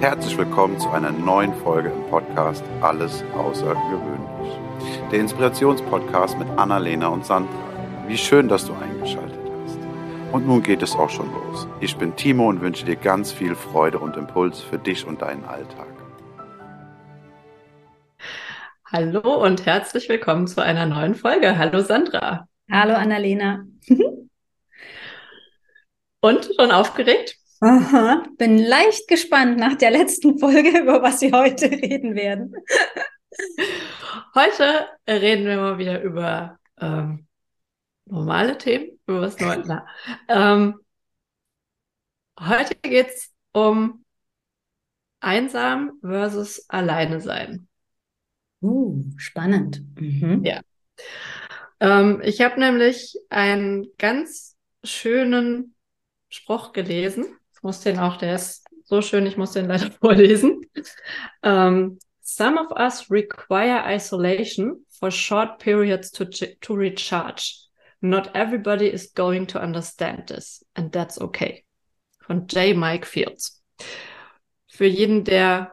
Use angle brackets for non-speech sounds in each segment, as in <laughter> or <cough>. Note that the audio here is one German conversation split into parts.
Herzlich willkommen zu einer neuen Folge im Podcast Alles Außergewöhnlich. Der Inspirationspodcast mit Annalena und Sandra. Wie schön, dass du eingeschaltet hast. Und nun geht es auch schon los. Ich bin Timo und wünsche dir ganz viel Freude und Impuls für dich und deinen Alltag. Hallo und herzlich willkommen zu einer neuen Folge. Hallo Sandra. Hallo Annalena. <laughs> und schon aufgeregt? Aha, bin leicht gespannt nach der letzten Folge, <laughs> über was wir heute reden werden. Heute reden wir mal wieder über ähm, normale Themen, über was Neues. <laughs> Ähm, heute geht es um einsam versus alleine sein. Uh, spannend. Mhm. Ja. Ähm, ich habe nämlich einen ganz schönen Spruch gelesen muss den auch, der ist so schön, ich muss den leider <laughs> vorlesen. Um, ähm, Some of us require isolation for short periods to, to recharge. Not everybody is going to understand this, and that's okay. Von J. Mike Fields. Für jeden, der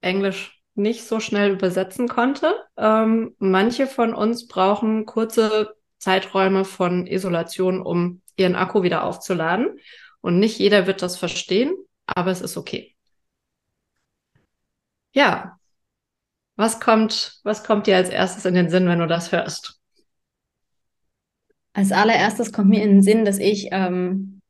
Englisch nicht so schnell übersetzen konnte, ähm, manche von uns brauchen kurze Zeiträume von Isolation, um ihren Akku wieder aufzuladen. Und nicht jeder wird das verstehen, aber es ist okay. Ja. Was kommt, was kommt dir als erstes in den Sinn, wenn du das hörst? Als allererstes kommt mir in den Sinn, dass ich ähm,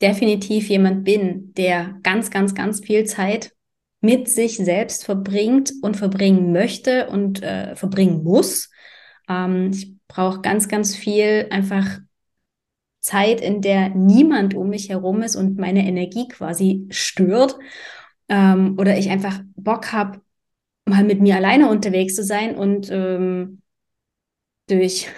definitiv jemand bin, der ganz, ganz, ganz viel Zeit mit sich selbst verbringt und verbringen möchte und äh, verbringen muss. Ähm, ich brauche ganz, ganz viel einfach Zeit, in der niemand um mich herum ist und meine Energie quasi stört. Ähm, oder ich einfach Bock habe, mal mit mir alleine unterwegs zu sein und ähm, durch,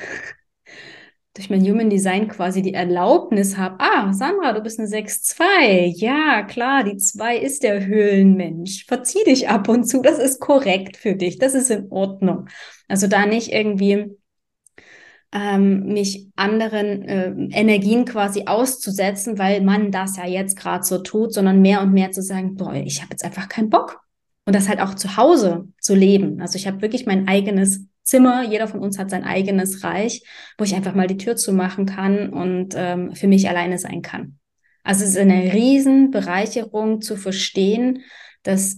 <laughs> durch mein Human Design quasi die Erlaubnis habe, ah, Sandra, du bist eine 6-2. Ja, klar, die 2 ist der Höhlenmensch. Verzieh dich ab und zu, das ist korrekt für dich, das ist in Ordnung. Also da nicht irgendwie ähm, mich anderen äh, Energien quasi auszusetzen, weil man das ja jetzt gerade so tut, sondern mehr und mehr zu sagen, boah, ich habe jetzt einfach keinen Bock. Und das halt auch zu Hause zu leben. Also ich habe wirklich mein eigenes Zimmer, jeder von uns hat sein eigenes Reich, wo ich einfach mal die Tür zumachen kann und ähm, für mich alleine sein kann. Also es ist eine Riesenbereicherung zu verstehen, dass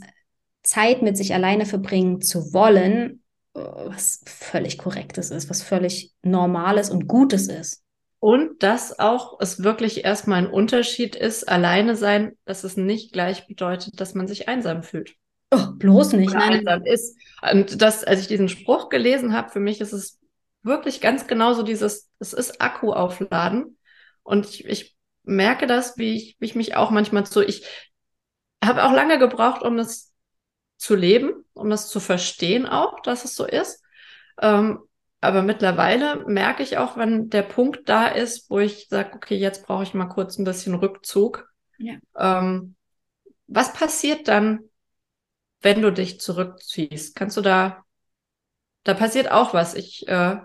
Zeit mit sich alleine verbringen zu wollen was völlig Korrektes ist, was völlig Normales und Gutes ist. Und dass auch es wirklich erstmal ein Unterschied ist, alleine sein, dass es nicht gleich bedeutet, dass man sich einsam fühlt. Oh, bloß nicht. Oder nein. einsam ist. Und das, als ich diesen Spruch gelesen habe, für mich ist es wirklich ganz genauso dieses, es ist Akku aufladen. Und ich, ich merke das, wie ich, wie ich mich auch manchmal so, ich habe auch lange gebraucht, um das zu leben, um das zu verstehen auch, dass es so ist. Ähm, aber mittlerweile merke ich auch, wenn der Punkt da ist, wo ich sage, okay, jetzt brauche ich mal kurz ein bisschen Rückzug. Ja. Ähm, was passiert dann, wenn du dich zurückziehst? Kannst du da, da passiert auch was. Ich äh,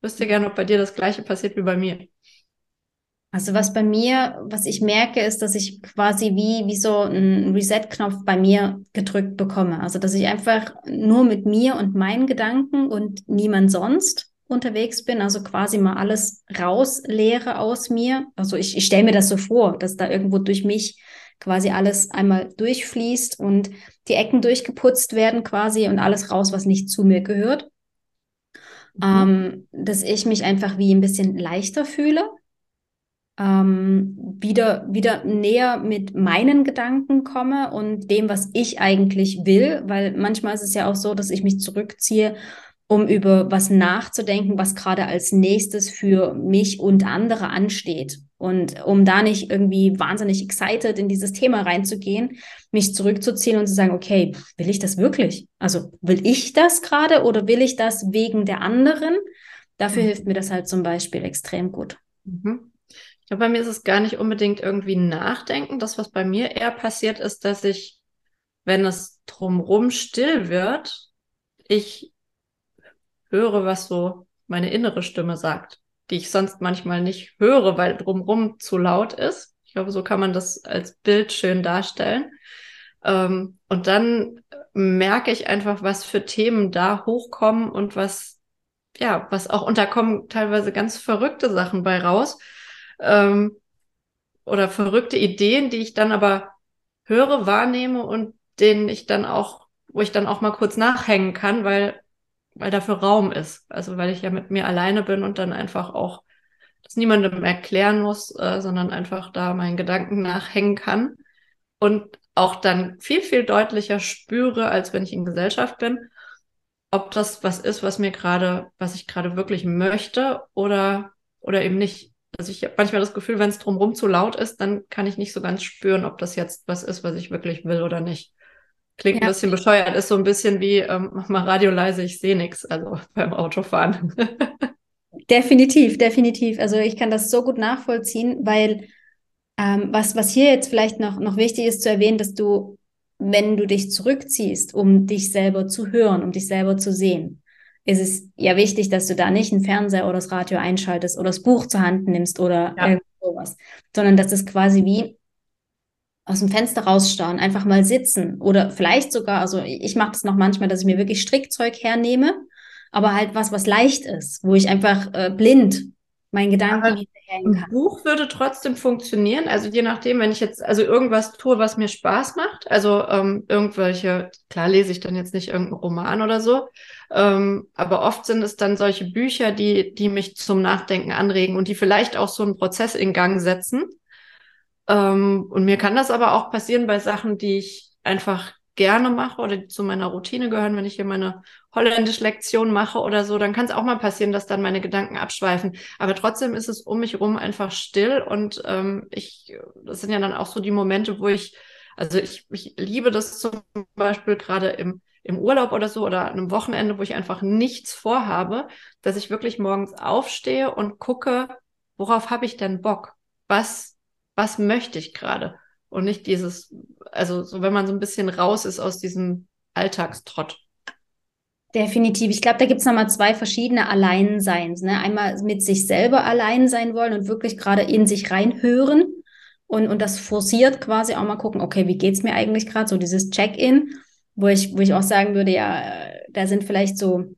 wüsste gerne, ob bei dir das gleiche passiert wie bei mir. Also was bei mir, was ich merke, ist, dass ich quasi wie, wie so einen Reset-Knopf bei mir gedrückt bekomme. Also dass ich einfach nur mit mir und meinen Gedanken und niemand sonst unterwegs bin, also quasi mal alles rausleere aus mir. Also ich, ich stelle mir das so vor, dass da irgendwo durch mich quasi alles einmal durchfließt und die Ecken durchgeputzt werden quasi und alles raus, was nicht zu mir gehört. Mhm. Ähm, dass ich mich einfach wie ein bisschen leichter fühle ähm, wieder, wieder näher mit meinen Gedanken komme und dem, was ich eigentlich will, weil manchmal ist es ja auch so, dass ich mich zurückziehe, um über was nachzudenken, was gerade als nächstes für mich und andere ansteht. Und um da nicht irgendwie wahnsinnig excited in dieses Thema reinzugehen, mich zurückzuziehen und zu sagen, okay, will ich das wirklich? Also will ich das gerade oder will ich das wegen der anderen? Dafür mhm. hilft mir das halt zum Beispiel extrem gut. Mhm glaube, bei mir ist es gar nicht unbedingt irgendwie Nachdenken. Das, was bei mir eher passiert, ist, dass ich, wenn es drumrum still wird, ich höre, was so meine innere Stimme sagt, die ich sonst manchmal nicht höre, weil drumrum zu laut ist. Ich glaube, so kann man das als Bild schön darstellen. Ähm, und dann merke ich einfach, was für Themen da hochkommen und was, ja, was auch, und da kommen teilweise ganz verrückte Sachen bei raus. Ähm, oder verrückte Ideen, die ich dann aber höre, wahrnehme und denen ich dann auch, wo ich dann auch mal kurz nachhängen kann, weil, weil dafür Raum ist. Also weil ich ja mit mir alleine bin und dann einfach auch das niemandem erklären muss, äh, sondern einfach da meinen Gedanken nachhängen kann und auch dann viel, viel deutlicher spüre, als wenn ich in Gesellschaft bin, ob das was ist, was mir gerade, was ich gerade wirklich möchte oder, oder eben nicht. Also ich habe manchmal das Gefühl, wenn es drumherum zu laut ist, dann kann ich nicht so ganz spüren, ob das jetzt was ist, was ich wirklich will oder nicht. Klingt ja. ein bisschen bescheuert, ist so ein bisschen wie, ähm, mach mal Radio leise, ich sehe nichts, also <laughs> beim Autofahren. <laughs> definitiv, definitiv. Also ich kann das so gut nachvollziehen, weil ähm, was, was hier jetzt vielleicht noch, noch wichtig ist zu erwähnen, dass du, wenn du dich zurückziehst, um dich selber zu hören, um dich selber zu sehen, ist es ja wichtig, dass du da nicht einen Fernseher oder das Radio einschaltest oder das Buch zur Hand nimmst oder ja. irgendwas, sondern dass es quasi wie aus dem Fenster rausschauen, einfach mal sitzen oder vielleicht sogar, also ich mache das noch manchmal, dass ich mir wirklich Strickzeug hernehme, aber halt was, was leicht ist, wo ich einfach äh, blind meinen Gedanken hinterhängen kann. Ein Buch würde trotzdem funktionieren. Also je nachdem, wenn ich jetzt also irgendwas tue, was mir Spaß macht, also ähm, irgendwelche, klar lese ich dann jetzt nicht irgendeinen Roman oder so, ähm, aber oft sind es dann solche Bücher, die, die mich zum Nachdenken anregen und die vielleicht auch so einen Prozess in Gang setzen. Ähm, und mir kann das aber auch passieren bei Sachen, die ich einfach gerne mache oder zu meiner Routine gehören, wenn ich hier meine Holländisch-Lektion mache oder so, dann kann es auch mal passieren, dass dann meine Gedanken abschweifen. Aber trotzdem ist es um mich rum einfach still und ähm, ich, das sind ja dann auch so die Momente, wo ich, also ich, ich liebe das zum Beispiel gerade im im Urlaub oder so oder an einem Wochenende, wo ich einfach nichts vorhabe, dass ich wirklich morgens aufstehe und gucke, worauf habe ich denn Bock? Was, was möchte ich gerade? Und nicht dieses, also so wenn man so ein bisschen raus ist aus diesem Alltagstrott. Definitiv. Ich glaube, da gibt es nochmal zwei verschiedene Alleinseins. Ne? Einmal mit sich selber allein sein wollen und wirklich gerade in sich reinhören und, und das forciert quasi auch mal gucken, okay, wie geht's mir eigentlich gerade? So dieses Check-in, wo ich, wo ich auch sagen würde, ja, da sind vielleicht so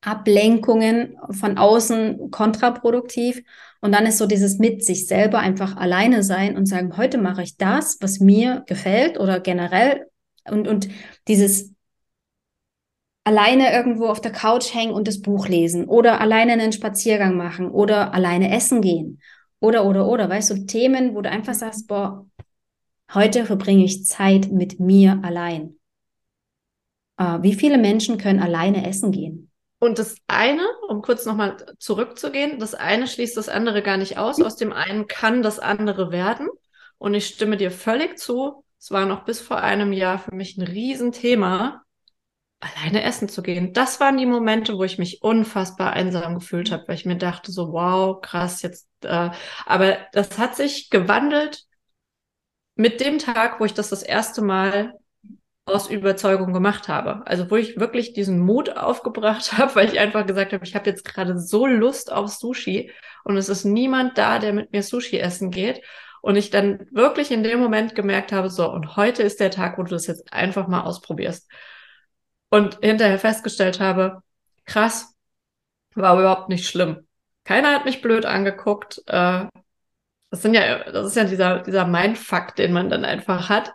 Ablenkungen von außen kontraproduktiv. Und dann ist so dieses mit sich selber einfach alleine sein und sagen, heute mache ich das, was mir gefällt oder generell. Und, und dieses alleine irgendwo auf der Couch hängen und das Buch lesen oder alleine einen Spaziergang machen oder alleine essen gehen oder, oder, oder, weißt du, Themen, wo du einfach sagst, boah, heute verbringe ich Zeit mit mir allein. Äh, wie viele Menschen können alleine essen gehen? Und das eine, um kurz nochmal zurückzugehen, das eine schließt das andere gar nicht aus. Aus dem einen kann das andere werden. Und ich stimme dir völlig zu. Es war noch bis vor einem Jahr für mich ein Riesenthema, alleine essen zu gehen. Das waren die Momente, wo ich mich unfassbar einsam gefühlt habe, weil ich mir dachte so, wow, krass, jetzt. Äh, aber das hat sich gewandelt mit dem Tag, wo ich das das erste Mal aus Überzeugung gemacht habe. Also wo ich wirklich diesen Mut aufgebracht <laughs> habe, weil ich einfach gesagt habe, ich habe jetzt gerade so Lust auf Sushi und es ist niemand da, der mit mir Sushi essen geht. Und ich dann wirklich in dem Moment gemerkt habe, so, und heute ist der Tag, wo du das jetzt einfach mal ausprobierst und hinterher festgestellt habe, krass, war überhaupt nicht schlimm. Keiner hat mich blöd angeguckt. Äh, das sind ja, das ist ja dieser, dieser Mindfuck, den man dann einfach hat.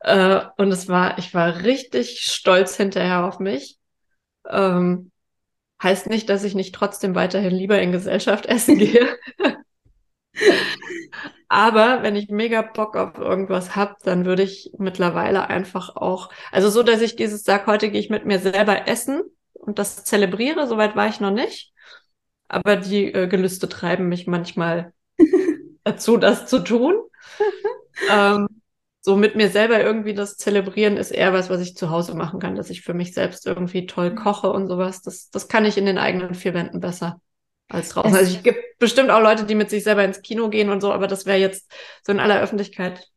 Äh, und es war, ich war richtig stolz hinterher auf mich. Ähm, heißt nicht, dass ich nicht trotzdem weiterhin lieber in Gesellschaft <laughs> essen gehe. Aber wenn ich mega Bock auf irgendwas hab, dann würde ich mittlerweile einfach auch, also so, dass ich dieses sag, heute gehe ich mit mir selber essen und das zelebriere, soweit war ich noch nicht. Aber die äh, Gelüste treiben mich manchmal <laughs> dazu, das zu tun. <laughs> ähm, so mit mir selber irgendwie das Zelebrieren ist eher was, was ich zu Hause machen kann, dass ich für mich selbst irgendwie toll koche und sowas. Das, das kann ich in den eigenen vier Wänden besser als draußen. also es gibt bestimmt auch Leute, die mit sich selber ins Kino gehen und so, aber das wäre jetzt so in aller Öffentlichkeit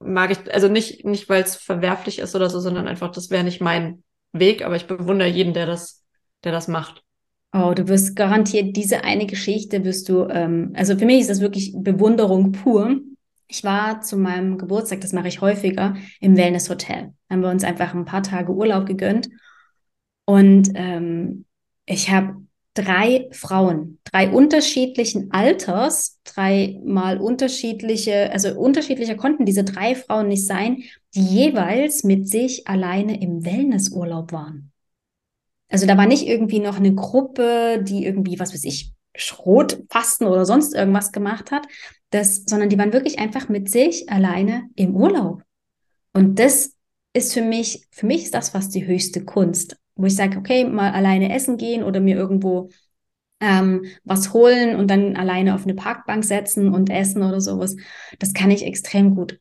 mag ich, also nicht, nicht weil es verwerflich ist oder so, sondern einfach, das wäre nicht mein Weg, aber ich bewundere jeden, der das, der das macht. Oh, du wirst garantiert diese eine Geschichte wirst du, ähm, also für mich ist das wirklich Bewunderung pur, Ich war zu meinem Geburtstag, das mache ich häufiger, im Wellness-Hotel. Haben wir uns einfach ein paar Tage Urlaub gegönnt. Und ähm, ich habe drei Frauen, drei unterschiedlichen Alters, dreimal unterschiedliche, also unterschiedlicher konnten diese drei Frauen nicht sein, die jeweils mit sich alleine im Wellnessurlaub waren. Also da war nicht irgendwie noch eine Gruppe, die irgendwie, was weiß ich, Schrotfasten oder sonst irgendwas gemacht hat, das, sondern die waren wirklich einfach mit sich alleine im Urlaub. Und das ist für mich, für mich ist das fast die höchste Kunst, wo ich sage, okay, mal alleine essen gehen oder mir irgendwo ähm, was holen und dann alleine auf eine Parkbank setzen und essen oder sowas. Das kann ich extrem gut.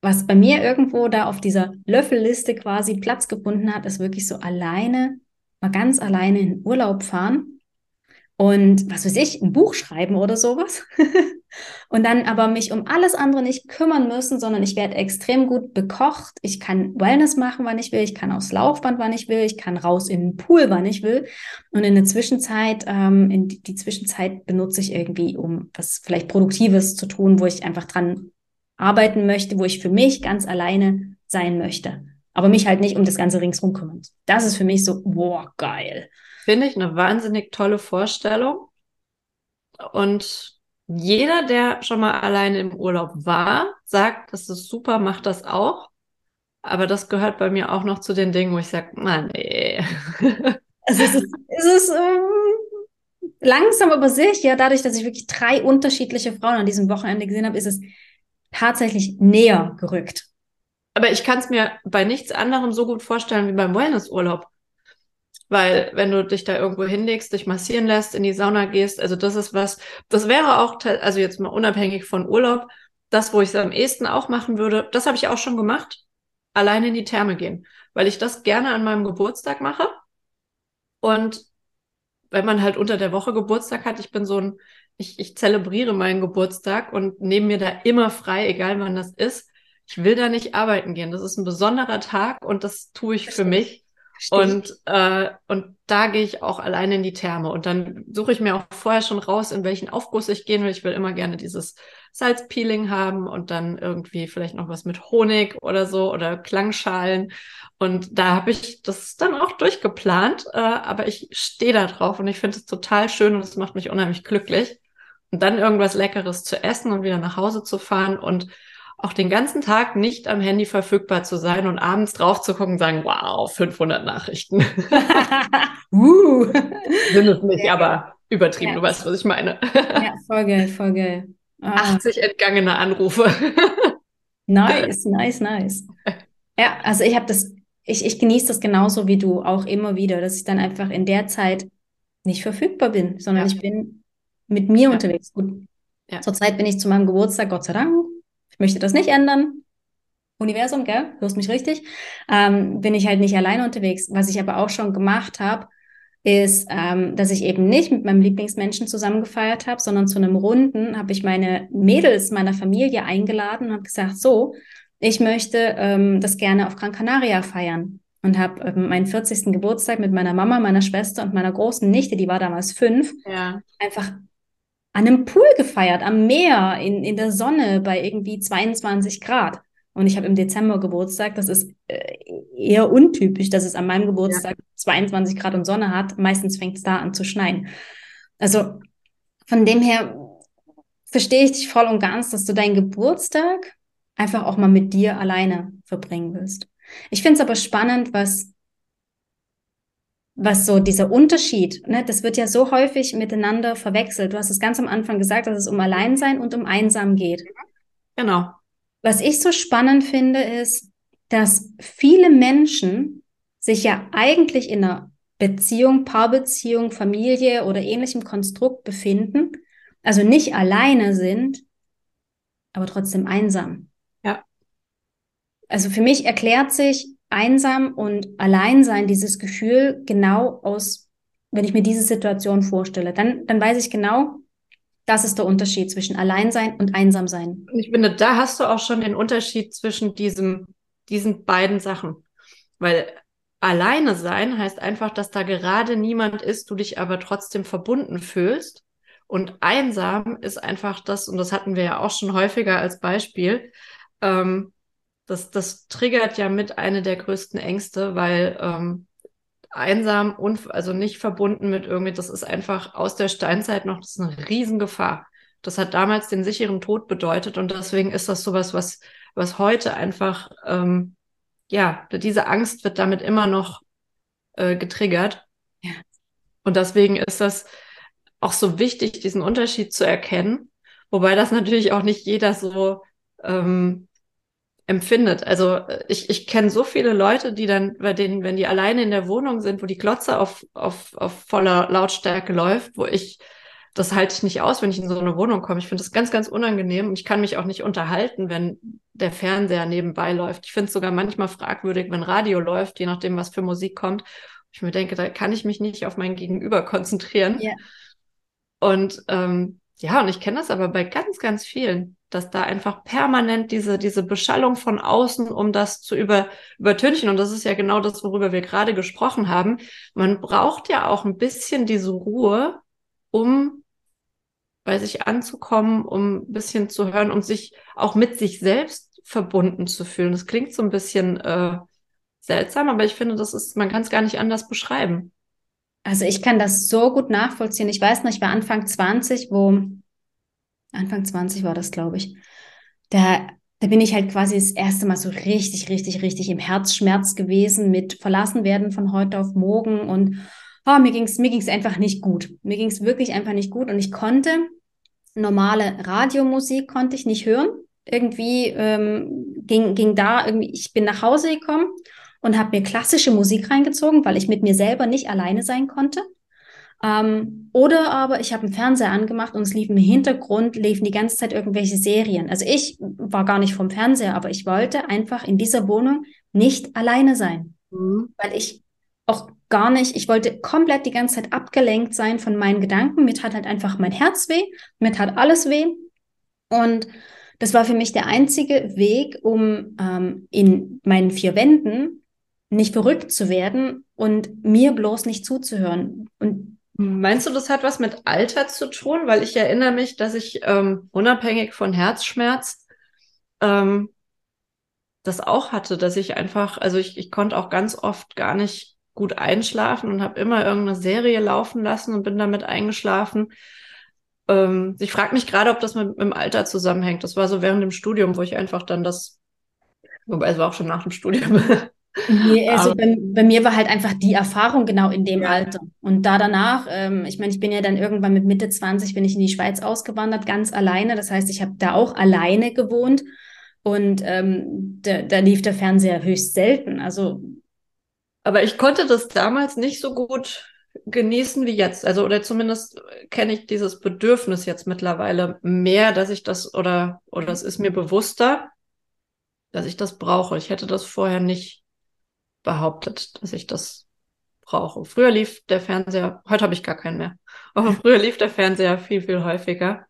Was bei mir irgendwo da auf dieser Löffelliste quasi Platz gefunden hat, ist wirklich so alleine, mal ganz alleine in Urlaub fahren und was weiß ich, ein Buch schreiben oder sowas. <laughs> und dann aber mich um alles andere nicht kümmern müssen, sondern ich werde extrem gut bekocht. Ich kann Wellness machen, wann ich will. Ich kann aufs Laufband, wann ich will. Ich kann raus in den Pool, wann ich will. Und in der Zwischenzeit, ähm, in die, die Zwischenzeit benutze ich irgendwie, um was vielleicht Produktives zu tun, wo ich einfach dran arbeiten möchte, wo ich für mich ganz alleine sein möchte. Aber mich halt nicht um das ganze ringsrum kümmern. Das ist für mich so, boah, geil. Finde ich eine wahnsinnig tolle Vorstellung. Und jeder, der schon mal alleine im Urlaub war, sagt, das ist super, macht das auch. Aber das gehört bei mir auch noch zu den Dingen, wo ich sage, na nee. Also es ist, es ist ähm, langsam aber sicher, dadurch, dass ich wirklich drei unterschiedliche Frauen an diesem Wochenende gesehen habe, ist es tatsächlich näher gerückt. Aber ich kann es mir bei nichts anderem so gut vorstellen wie beim Wellnessurlaub. Weil wenn du dich da irgendwo hinlegst, dich massieren lässt, in die Sauna gehst, also das ist was, das wäre auch, also jetzt mal unabhängig von Urlaub, das, wo ich es am ehesten auch machen würde, das habe ich auch schon gemacht, alleine in die Therme gehen, weil ich das gerne an meinem Geburtstag mache. Und wenn man halt unter der Woche Geburtstag hat, ich bin so ein, ich, ich zelebriere meinen Geburtstag und nehme mir da immer frei, egal wann das ist. Ich will da nicht arbeiten gehen. Das ist ein besonderer Tag und das tue ich für mich. Und, äh, und da gehe ich auch alleine in die Therme. Und dann suche ich mir auch vorher schon raus, in welchen Aufguss ich gehen will. Ich will immer gerne dieses Salzpeeling haben und dann irgendwie vielleicht noch was mit Honig oder so oder Klangschalen. Und da habe ich das dann auch durchgeplant. Äh, aber ich stehe da drauf und ich finde es total schön und es macht mich unheimlich glücklich. Und dann irgendwas Leckeres zu essen und wieder nach Hause zu fahren und auch den ganzen Tag nicht am Handy verfügbar zu sein und abends drauf zu gucken und sagen, wow, 500 Nachrichten. <laughs> uh. <laughs> Sind es nicht, ja. aber übertrieben, ja. du weißt, was ich meine. ja, voll geil, voll geil. Ah. 80 entgangene Anrufe. <laughs> nice, nice, nice. Ja, also ich habe das, ich, ich genieße das genauso wie du auch immer wieder, dass ich dann einfach in der Zeit nicht verfügbar bin, sondern ja. ich bin mit mir unterwegs. Gut, Zurzeit bin ich zu meinem Geburtstag, Gott sei Dank, ich möchte das nicht ändern. Universum, gell? Hörst mich richtig? Ähm, bin ich halt nicht alleine unterwegs. Was ich aber auch schon gemacht habe, ist, ähm, dass ich eben nicht mit meinem Lieblingsmenschen zusammen gefeiert habe, sondern zu einem Runden habe ich meine Mädels meiner Familie eingeladen und habe gesagt, so, ich möchte ähm, das gerne auf Gran Canaria feiern und habe ähm, meinen 40. Geburtstag mit meiner Mama, meiner Schwester und meiner großen Nichte, die war damals fünf, ja. einfach an einem Pool gefeiert, am Meer, in, in der Sonne bei irgendwie 22 Grad. Und ich habe im Dezember Geburtstag. Das ist äh, eher untypisch, dass es an meinem Geburtstag ja. 22 Grad und Sonne hat. Meistens fängt es da an zu schneien. Also von dem her verstehe ich dich voll und ganz, dass du deinen Geburtstag einfach auch mal mit dir alleine verbringen willst. Ich finde es aber spannend, was was so dieser Unterschied, ne, das wird ja so häufig miteinander verwechselt. Du hast es ganz am Anfang gesagt, dass es um Alleinsein und um Einsam geht. Genau. Was ich so spannend finde, ist, dass viele Menschen sich ja eigentlich in einer Beziehung, Paarbeziehung, Familie oder ähnlichem Konstrukt befinden, also nicht alleine sind, aber trotzdem einsam. Ja. Also für mich erklärt sich einsam und allein sein, dieses Gefühl genau aus, wenn ich mir diese Situation vorstelle, dann, dann weiß ich genau, das ist der Unterschied zwischen Alleinsein und Einsamsein. Ich finde, da hast du auch schon den Unterschied zwischen diesem, diesen beiden Sachen. Weil alleine sein heißt einfach, dass da gerade niemand ist, du dich aber trotzdem verbunden fühlst. Und einsam ist einfach das, und das hatten wir ja auch schon häufiger als Beispiel, ähm, das, das triggert ja mit eine der größten Ängste, weil ähm, einsam und also nicht verbunden mit irgendwie, das ist einfach aus der Steinzeit noch, das ist eine Riesengefahr. Das hat damals den sicheren Tod bedeutet und deswegen ist das sowas, was, was heute einfach, ähm, ja, diese Angst wird damit immer noch äh, getriggert. Ja. Und deswegen ist das auch so wichtig, diesen Unterschied zu erkennen. Wobei das natürlich auch nicht jeder so ähm, empfindet. Also ich, ich kenne so viele Leute, die dann, bei denen, wenn die alleine in der Wohnung sind, wo die Glotze auf, auf, auf voller Lautstärke läuft, wo ich, das halte ich nicht aus, wenn ich in so eine Wohnung komme. Ich finde das ganz, ganz unangenehm und ich kann mich auch nicht unterhalten, wenn der Fernseher nebenbei läuft. Ich finde es sogar manchmal fragwürdig, wenn Radio läuft, je nachdem, was für Musik kommt. Ich mir denke, da kann ich mich nicht auf mein Gegenüber konzentrieren. Yeah. Und ähm, ja, und ich kenne das aber bei ganz, ganz vielen, dass da einfach permanent diese, diese Beschallung von außen, um das zu über, übertünchen. Und das ist ja genau das, worüber wir gerade gesprochen haben. Man braucht ja auch ein bisschen diese Ruhe, um bei sich anzukommen, um ein bisschen zu hören, um sich auch mit sich selbst verbunden zu fühlen. Das klingt so ein bisschen äh, seltsam, aber ich finde, das ist, man kann es gar nicht anders beschreiben. Also ich kann das so gut nachvollziehen. Ich weiß noch, ich war Anfang 20, wo, Anfang 20 war das, glaube ich. Da, da bin ich halt quasi das erste Mal so richtig, richtig, richtig im Herzschmerz gewesen mit verlassen werden von heute auf morgen und oh, mir ging's mir ging's einfach nicht gut. Mir ging's wirklich einfach nicht gut und ich konnte normale Radiomusik konnte ich nicht hören. Irgendwie ähm, ging, ging da irgendwie, ich bin nach Hause gekommen und habe mir klassische Musik reingezogen, weil ich mit mir selber nicht alleine sein konnte. Ähm, oder aber ich habe einen Fernseher angemacht und es lief im Hintergrund, liefen die ganze Zeit irgendwelche Serien. Also ich war gar nicht vom Fernseher, aber ich wollte einfach in dieser Wohnung nicht alleine sein, mhm. weil ich auch gar nicht, ich wollte komplett die ganze Zeit abgelenkt sein von meinen Gedanken. Mir tat halt einfach mein Herz weh, mir tat alles weh. Und das war für mich der einzige Weg, um ähm, in meinen vier Wänden nicht verrückt zu werden und mir bloß nicht zuzuhören. Und Meinst du, das hat was mit Alter zu tun? Weil ich erinnere mich, dass ich ähm, unabhängig von Herzschmerz ähm, das auch hatte, dass ich einfach, also ich, ich konnte auch ganz oft gar nicht gut einschlafen und habe immer irgendeine Serie laufen lassen und bin damit eingeschlafen. Ähm, ich frage mich gerade, ob das mit, mit dem Alter zusammenhängt. Das war so während dem Studium, wo ich einfach dann das, wobei es war auch schon nach dem Studium, <laughs> Nee, also bei, bei, mir war halt einfach die Erfahrung genau in dem ja. Alter. Und da danach, ähm, ich meine, ich bin ja dann irgendwann mit Mitte 20 bin ich in die Schweiz ausgewandert, ganz alleine. Das heißt, ich habe da auch alleine gewohnt und ähm, da, da lief der Fernseher höchst selten. Also, aber ich konnte das damals nicht so gut genießen wie jetzt. Also, oder zumindest kenne ich dieses Bedürfnis jetzt mittlerweile mehr, dass ich das oder, oder es ist mir bewusster, dass ich das brauche. Ich hätte das vorher nicht behauptet, dass ich das brauche. Früher lief der Fernseher, heute habe ich gar keinen mehr, aber früher lief der Fernseher viel, viel häufiger.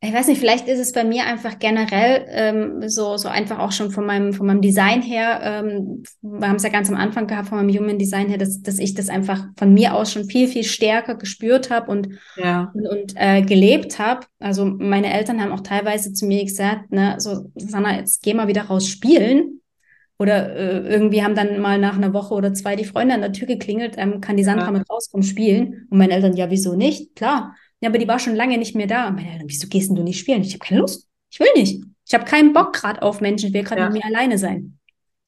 Ich weiß nicht, vielleicht ist es bei mir einfach generell ähm, so, so einfach auch schon von meinem, von meinem Design her, ähm, wir haben es ja ganz am Anfang gehabt, von meinem Human Design her, dass, dass ich das einfach von mir aus schon viel, viel stärker gespürt habe und, ja. und, und äh, gelebt habe. Also meine Eltern haben auch teilweise zu mir gesagt, ne, so, Sanna, jetzt geh mal wieder raus spielen. Oder äh, irgendwie haben dann mal nach einer Woche oder zwei die Freunde an der Tür geklingelt, ähm, kann die Sandra ja. mit rauskommen spielen? Und meine Eltern, ja, wieso nicht? Klar. Ja, aber die war schon lange nicht mehr da. Und meine Eltern, wieso gehst denn du nicht spielen? Ich habe keine Lust. Ich will nicht. Ich habe keinen Bock gerade auf Menschen. Ich will gerade ja. mit mir alleine sein.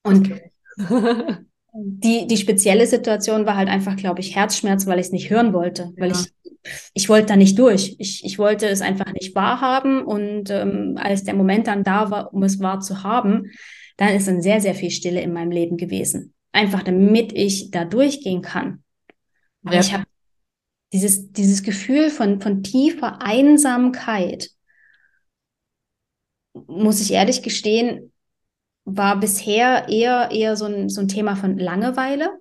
Und <laughs> die, die spezielle Situation war halt einfach, glaube ich, Herzschmerz, weil ich es nicht hören wollte. Weil ich, ich wollte da nicht durch. Ich, ich wollte es einfach nicht wahrhaben. Und ähm, als der Moment dann da war, um es wahr zu haben, dann ist dann sehr, sehr viel Stille in meinem Leben gewesen. Einfach damit ich da durchgehen kann. Aber ja. ich habe dieses, dieses Gefühl von, von tiefer Einsamkeit, muss ich ehrlich gestehen, war bisher eher, eher so ein, so ein Thema von Langeweile.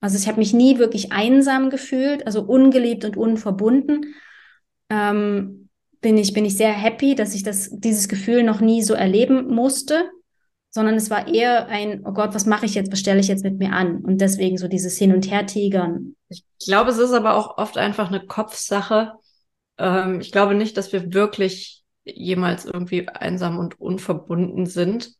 Also ich habe mich nie wirklich einsam gefühlt, also ungeliebt und unverbunden. Ähm, bin ich, bin ich sehr happy, dass ich das, dieses Gefühl noch nie so erleben musste sondern es war eher ein, oh Gott, was mache ich jetzt, was stelle ich jetzt mit mir an? Und deswegen so dieses Hin- und Her-Tigern. Ich glaube, es ist aber auch oft einfach eine Kopfsache, Ähm, ich glaube nicht, dass wir wirklich jemals irgendwie einsam und unverbunden sind.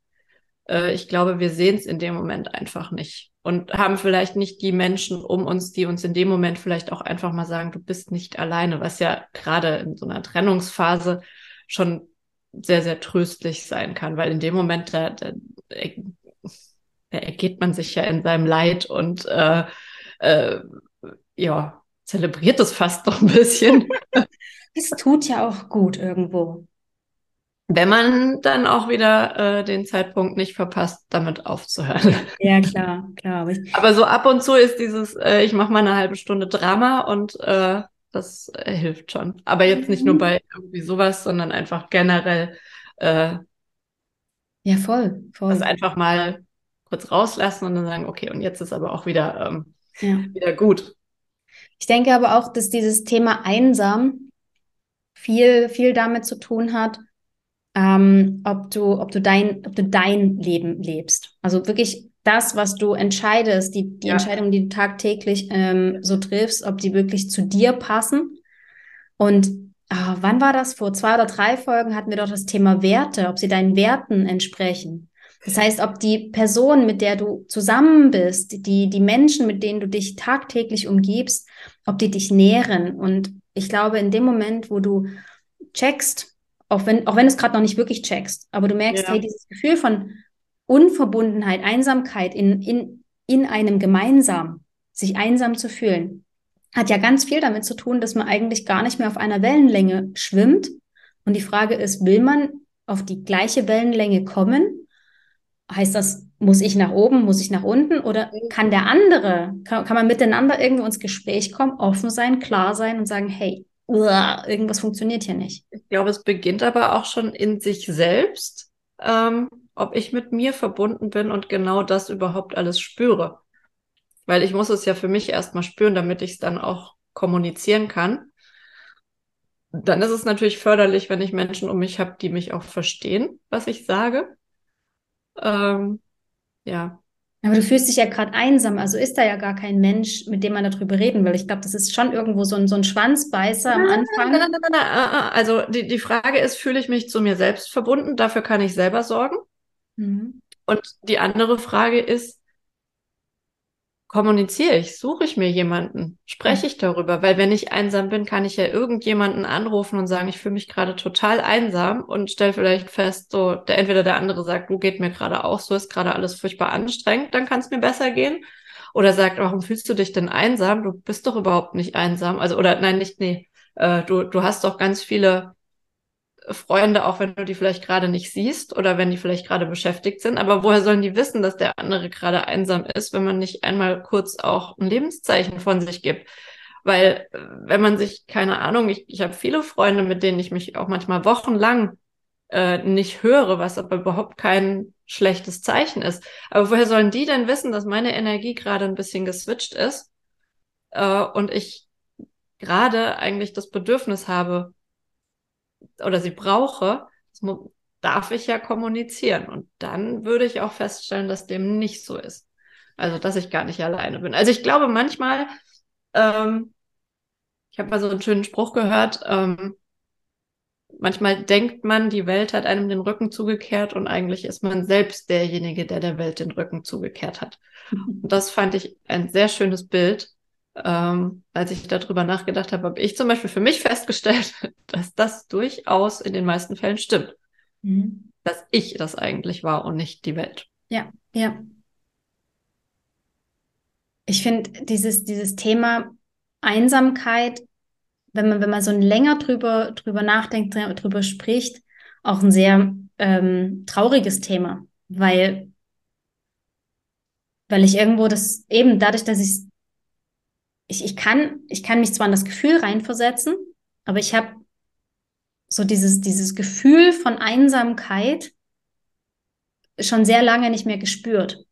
Äh, ich glaube, wir sehen es in dem Moment einfach nicht und haben vielleicht nicht die Menschen um uns, die uns in dem Moment vielleicht auch einfach mal sagen, du bist nicht alleine, was ja gerade in so einer Trennungsphase schon sehr, sehr tröstlich sein kann, weil in dem Moment, da, da, da ergeht man sich ja in seinem Leid und äh, äh, ja, zelebriert es fast noch ein bisschen. <laughs> Es tut ja auch gut irgendwo. Wenn man dann auch wieder äh, den Zeitpunkt nicht verpasst, damit aufzuhören. Ja, klar, klar. Aber, <laughs> aber so ab und zu ist dieses, äh, ich mache mal eine halbe Stunde Drama und äh, das äh, hilft schon. Aber jetzt nicht nur mhm. bei irgendwie sowas, sondern einfach generell. Äh, ja, voll, voll. Das einfach mal kurz rauslassen und dann sagen, okay, und jetzt ist aber auch wieder, ähm, ja. wieder gut. Ich denke aber auch, dass dieses Thema einsam viel, viel damit zu tun hat, ähm, ob du, ob du dein, ob du dein Leben lebst. Also wirklich das, was du entscheidest, die, die ja. Entscheidungen, die du tagtäglich ähm, so triffst, ob die wirklich zu dir passen. Und oh, wann war das? Vor zwei oder drei Folgen hatten wir doch das Thema Werte, ob sie deinen Werten entsprechen. Das heißt, ob die Person, mit der du zusammen bist, die, die Menschen, mit denen du dich tagtäglich umgibst, ob die dich nähren. Und ich glaube, in dem Moment, wo du checkst, auch wenn, auch wenn du es gerade noch nicht wirklich checkst, aber du merkst, ja. hey, dieses Gefühl von Unverbundenheit, Einsamkeit in, in, in einem gemeinsam, sich einsam zu fühlen, hat ja ganz viel damit zu tun, dass man eigentlich gar nicht mehr auf einer Wellenlänge schwimmt. Und die Frage ist, will man auf die gleiche Wellenlänge kommen? Heißt das, muss ich nach oben, muss ich nach unten? Oder kann der andere, kann, kann man miteinander irgendwie ins Gespräch kommen, offen sein, klar sein und sagen, hey, irgendwas funktioniert hier nicht? Ich glaube, es beginnt aber auch schon in sich selbst. Ähm, ob ich mit mir verbunden bin und genau das überhaupt alles spüre. Weil ich muss es ja für mich erstmal spüren, damit ich es dann auch kommunizieren kann. Dann ist es natürlich förderlich, wenn ich Menschen um mich habe, die mich auch verstehen, was ich sage. Ähm, ja. Aber du fühlst dich ja gerade einsam, also ist da ja gar kein Mensch, mit dem man darüber reden will. Ich glaube, das ist schon irgendwo so ein, so ein Schwanzbeißer am Anfang. Nein, nein, nein, Also die, die Frage ist, fühle ich mich zu mir selbst verbunden? Dafür kann ich selber sorgen. Mhm. Und die andere Frage ist, kommuniziere ich, suche ich mir jemanden, spreche ich darüber, weil wenn ich einsam bin, kann ich ja irgendjemanden anrufen und sagen, ich fühle mich gerade total einsam und stelle vielleicht fest, so der entweder der andere sagt, du geht mir gerade auch so, ist gerade alles furchtbar anstrengend, dann kann es mir besser gehen. Oder sagt, warum fühlst du dich denn einsam? Du bist doch überhaupt nicht einsam. Also, oder nein, nicht, nee, äh, du, du hast doch ganz viele Freunde, auch wenn du die vielleicht gerade nicht siehst oder wenn die vielleicht gerade beschäftigt sind. Aber woher sollen die wissen, dass der andere gerade einsam ist, wenn man nicht einmal kurz auch ein Lebenszeichen von sich gibt? Weil äh, wenn man sich, keine Ahnung, ich, ich habe viele Freunde, mit denen ich mich auch manchmal wochenlang äh, nicht höre, was aber überhaupt kein schlechtes Zeichen ist. Aber woher sollen die denn wissen, dass meine Energie gerade ein bisschen geswitcht ist äh, und ich gerade eigentlich das Bedürfnis habe, oder sie brauche, darf ich ja kommunizieren. Und dann würde ich auch feststellen, dass dem nicht so ist. Also, dass ich gar nicht alleine bin. Also, ich glaube manchmal, ähm, ich habe mal so einen schönen Spruch gehört, ähm, manchmal denkt man, die Welt hat einem den Rücken zugekehrt und eigentlich ist man selbst derjenige, der der Welt den Rücken zugekehrt hat. Und das fand ich ein sehr schönes Bild, ähm, als ich darüber nachgedacht habe, habe ich zum Beispiel für mich festgestellt, <laughs> dass das durchaus in den meisten Fällen stimmt. Mhm. Dass ich das eigentlich war und nicht die Welt. Ja, ja. Ich finde dieses, dieses Thema Einsamkeit, wenn man, wenn man so länger drüber, drüber nachdenkt, drüber spricht, auch ein sehr ähm, trauriges Thema, weil, weil ich irgendwo das eben dadurch, dass ich ich, ich, kann, ich kann mich zwar in das Gefühl reinversetzen, aber ich habe so dieses, dieses Gefühl von Einsamkeit schon sehr lange nicht mehr gespürt.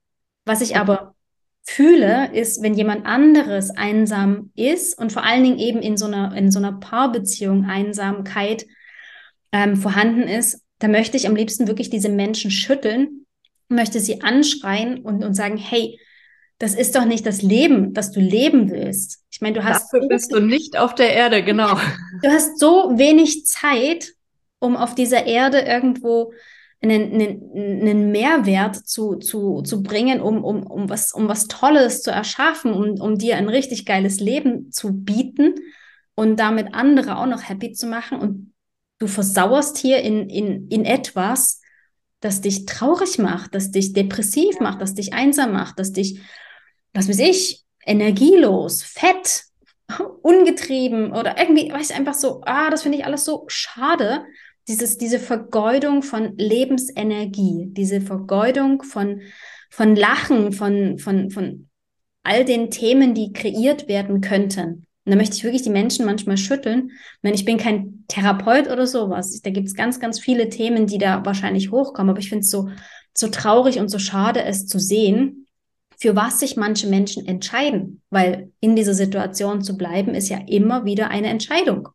Was ich aber fühle, ist, wenn jemand anderes einsam ist und vor allen Dingen eben in so einer, in so einer Paarbeziehung Einsamkeit ähm, vorhanden ist, da möchte ich am liebsten wirklich diese Menschen schütteln, möchte sie anschreien und, und sagen, hey, das ist doch nicht das Leben, das du leben willst. Ich meine, du hast. Dafür bist du nicht auf der Erde, genau. Du hast so wenig Zeit, um auf dieser Erde irgendwo einen, einen, einen Mehrwert zu, zu, zu bringen, um, um, um, was, um was Tolles zu erschaffen, um, um dir ein richtig geiles Leben zu bieten und damit andere auch noch happy zu machen. Und du versauerst hier in, in, in etwas, das dich traurig macht, das dich depressiv macht, das dich einsam macht, das dich was weiß ich, energielos, fett, ungetrieben oder irgendwie, weiß ich, einfach so, ah, das finde ich alles so schade. Dieses, diese Vergeudung von Lebensenergie, diese Vergeudung von, von Lachen, von, von, von all den Themen, die kreiert werden könnten. Und da möchte ich wirklich die Menschen manchmal schütteln. Ich meine, ich bin kein Therapeut oder sowas. Da gibt es ganz, ganz viele Themen, die da wahrscheinlich hochkommen. Aber ich finde es so, so traurig und so schade, es zu sehen, für was sich manche Menschen entscheiden, weil in dieser Situation zu bleiben ist ja immer wieder eine Entscheidung.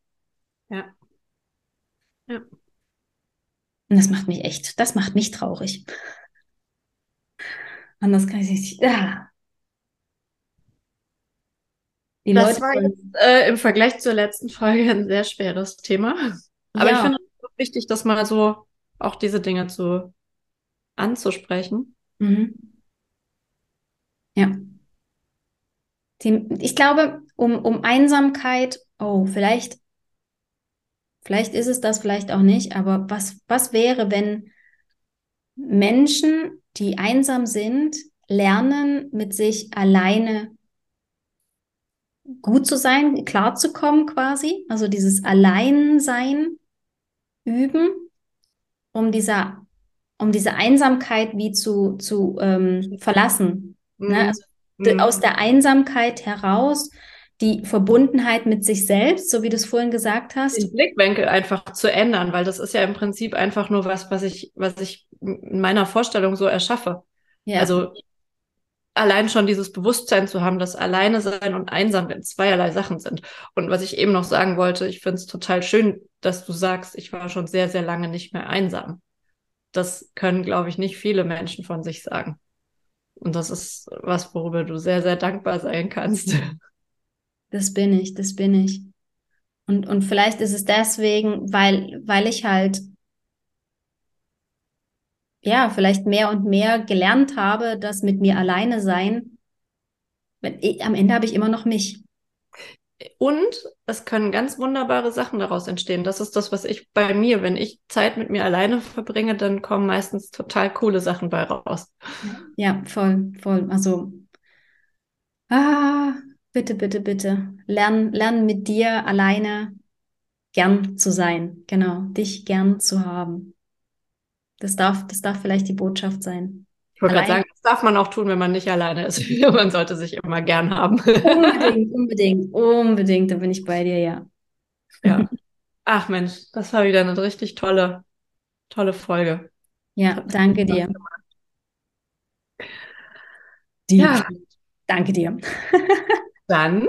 Ja. Ja. Und das macht mich echt, das macht mich traurig. Anders kann ich nicht. Ja. Die das Leute war jetzt, äh, im Vergleich zur letzten Folge ein sehr schweres Thema. Aber ja. ich finde es wichtig, das mal so auch diese Dinge zu anzusprechen. Mhm. Ja. Ich glaube, um, um Einsamkeit, oh, vielleicht, vielleicht ist es das, vielleicht auch nicht, aber was, was wäre, wenn Menschen, die einsam sind, lernen, mit sich alleine gut zu sein, klarzukommen quasi, also dieses Alleinsein üben, um dieser, um diese Einsamkeit wie zu, zu ähm, verlassen. Ne? Mhm. Also mhm. aus der Einsamkeit heraus die Verbundenheit mit sich selbst, so wie du es vorhin gesagt hast. Den Blickwinkel einfach zu ändern, weil das ist ja im Prinzip einfach nur was, was ich, was ich in meiner Vorstellung so erschaffe. Ja. Also allein schon dieses Bewusstsein zu haben, dass alleine sein und einsam in zweierlei Sachen sind. Und was ich eben noch sagen wollte, ich finde es total schön, dass du sagst, ich war schon sehr, sehr lange nicht mehr einsam. Das können, glaube ich, nicht viele Menschen von sich sagen. Und das ist was, worüber du sehr, sehr dankbar sein kannst. Das bin ich, das bin ich. Und, und vielleicht ist es deswegen, weil, weil ich halt, ja, vielleicht mehr und mehr gelernt habe, dass mit mir alleine sein, am Ende habe ich immer noch mich. Und es können ganz wunderbare Sachen daraus entstehen. Das ist das, was ich bei mir, wenn ich Zeit mit mir alleine verbringe, dann kommen meistens total coole Sachen bei raus. Ja, voll, voll. Also, ah, bitte, bitte, bitte. Lern, lern mit dir alleine gern zu sein. Genau, dich gern zu haben. Das darf, das darf vielleicht die Botschaft sein. Ich wollte gerade sagen, das darf man auch tun, wenn man nicht alleine ist. <laughs> man sollte sich immer gern haben. unbedingt, unbedingt, unbedingt, da bin ich bei dir, ja. Ja. Ach Mensch, das war wieder eine richtig tolle, tolle Folge. Ja, danke dir. Die, ja. Danke dir. Dann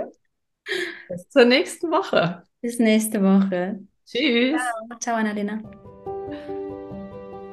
bis zur nächsten Woche. Bis nächste Woche. Tschüss. Ciao, Ciao Annalena.